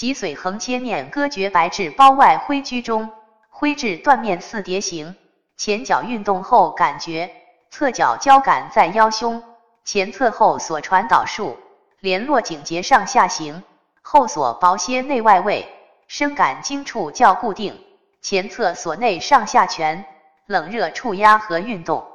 脊髓横切面割绝白质包外灰居中，灰质断面似蝶形。前脚运动后感觉侧脚交感在腰胸前侧后锁传导束，联络颈节上下行，后锁薄些内外位，深感经处较固定。前侧锁内上下拳，冷热触压和运动。